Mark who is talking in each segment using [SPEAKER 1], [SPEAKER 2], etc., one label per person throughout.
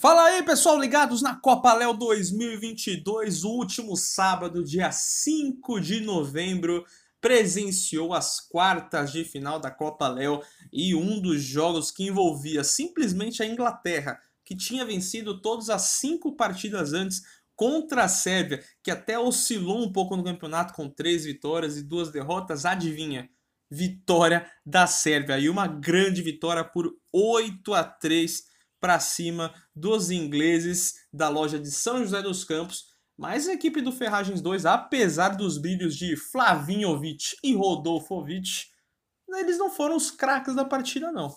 [SPEAKER 1] Fala aí, pessoal, ligados na Copa Léo 2022, o último sábado, dia 5 de novembro, presenciou as quartas de final da Copa Léo e um dos jogos que envolvia simplesmente a Inglaterra, que tinha vencido todas as cinco partidas antes contra a Sérvia, que até oscilou um pouco no campeonato com três vitórias e duas derrotas, adivinha? Vitória da Sérvia e uma grande vitória por 8 a 3 para cima dos ingleses da loja de São José dos Campos. Mas a equipe do Ferragens 2, apesar dos brilhos de Flavinhovic e Rodolfovic, eles não foram os craques da partida, não.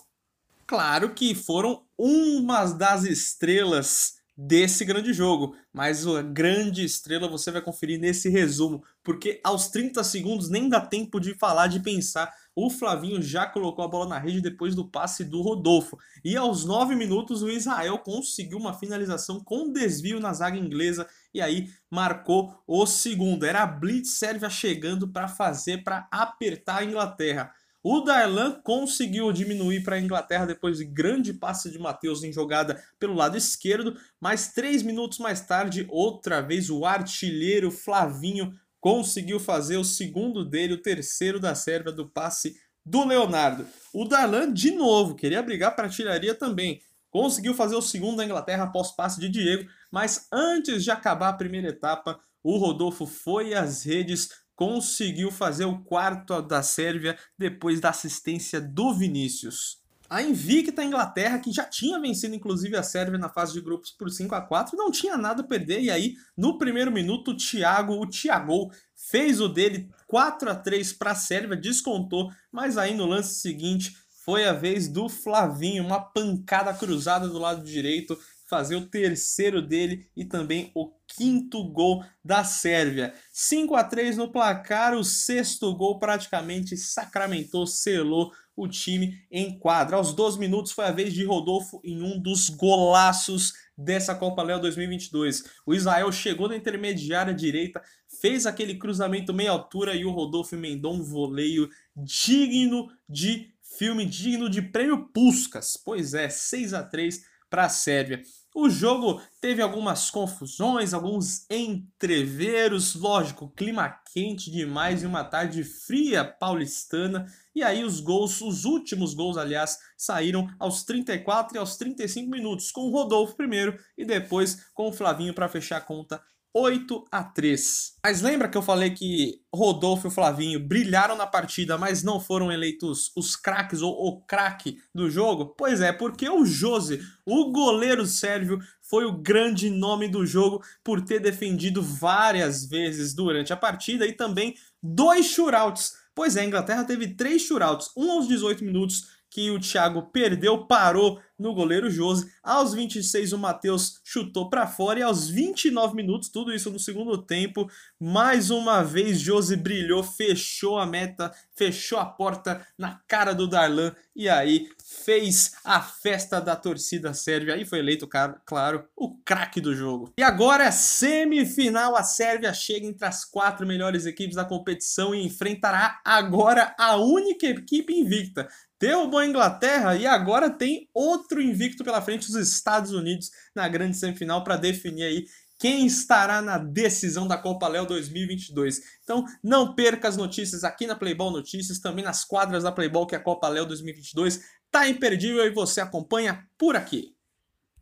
[SPEAKER 1] Claro que foram umas das estrelas desse grande jogo, mas a grande estrela você vai conferir nesse resumo, porque aos 30 segundos nem dá tempo de falar, de pensar o Flavinho já colocou a bola na rede depois do passe do Rodolfo. E aos 9 minutos o Israel conseguiu uma finalização com desvio na zaga inglesa e aí marcou o segundo. Era a Blitz Sérvia chegando para fazer para apertar a Inglaterra. O Darlan conseguiu diminuir para a Inglaterra depois de grande passe de Matheus em jogada pelo lado esquerdo, mas três minutos mais tarde, outra vez o artilheiro Flavinho conseguiu fazer o segundo dele, o terceiro da Sérvia do passe do Leonardo. O Darlan, de novo, queria brigar para a artilharia também. Conseguiu fazer o segundo da Inglaterra após passe de Diego, mas antes de acabar a primeira etapa, o Rodolfo foi às redes, conseguiu fazer o quarto da Sérvia depois da assistência do Vinícius. A invicta Inglaterra, que já tinha vencido inclusive a Sérvia na fase de grupos por 5 a 4 não tinha nada a perder. E aí, no primeiro minuto, o Thiago, o Thiago, fez o dele 4 a 3 para a Sérvia, descontou. Mas aí no lance seguinte, foi a vez do Flavinho, uma pancada cruzada do lado direito, fazer o terceiro dele e também o quinto gol da Sérvia. 5 a 3 no placar, o sexto gol praticamente sacramentou, selou o time em quadra. Aos 12 minutos foi a vez de Rodolfo em um dos golaços dessa Copa Léo 2022. O Israel chegou na intermediária direita, fez aquele cruzamento meia altura e o Rodolfo emendou um voleio digno de filme, digno de prêmio Puskas. Pois é, 6 a 3 para a Sérvia. O jogo teve algumas confusões, alguns entreveros, lógico, clima quente demais e uma tarde fria paulistana. E aí os gols, os últimos gols, aliás, saíram aos 34 e aos 35 minutos, com o Rodolfo primeiro e depois com o Flavinho para fechar a conta 8 a 3. Mas lembra que eu falei que Rodolfo e Flavinho brilharam na partida, mas não foram eleitos os craques ou o craque do jogo? Pois é, porque o Jose, o goleiro sérvio, foi o grande nome do jogo por ter defendido várias vezes durante a partida e também dois shootouts. Pois é, a Inglaterra teve três shootouts, um aos 18 minutos que o Thiago perdeu, parou no goleiro Jose. Aos 26 o Matheus chutou para fora e aos 29 minutos, tudo isso no segundo tempo, mais uma vez Jose brilhou, fechou a meta, fechou a porta na cara do Darlan e aí fez a festa da torcida sérvia e foi eleito, claro, o craque do jogo. E agora, semifinal, a Sérvia chega entre as quatro melhores equipes da competição e enfrentará agora a única equipe invicta derrubou a Inglaterra e agora tem outro invicto pela frente, os Estados Unidos, na grande semifinal para definir aí quem estará na decisão da Copa Léo 2022. Então, não perca as notícias aqui na Playball Notícias, também nas quadras da Playball, que é a Copa Léo 2022 tá imperdível e você acompanha por aqui.